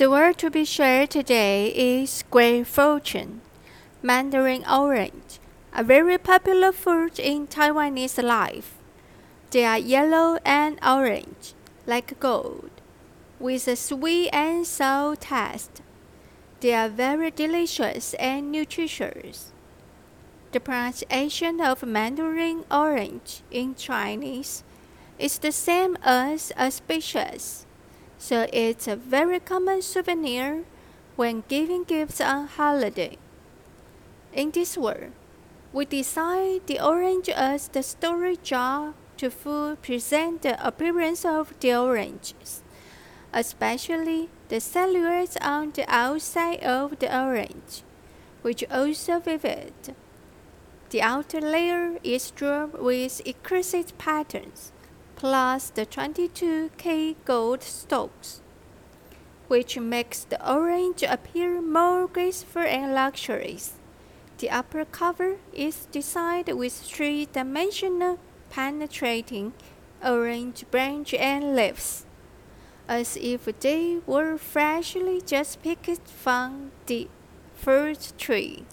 The word to be shared today is great fortune, Mandarin orange, a very popular fruit in Taiwanese life. They are yellow and orange, like gold, with a sweet and sour taste. They are very delicious and nutritious. The pronunciation of Mandarin orange in Chinese is the same as auspicious so it's a very common souvenir when giving gifts on holiday. In this world, we design the orange as the storage jar to fully present the appearance of the oranges, especially the silhouettes on the outside of the orange, which also vivid. The outer layer is drawn with exquisite patterns plus the 22K gold stokes, which makes the orange appear more graceful and luxurious. The upper cover is designed with three-dimensional penetrating orange branch and leaves, as if they were freshly just picked from the fruit tree.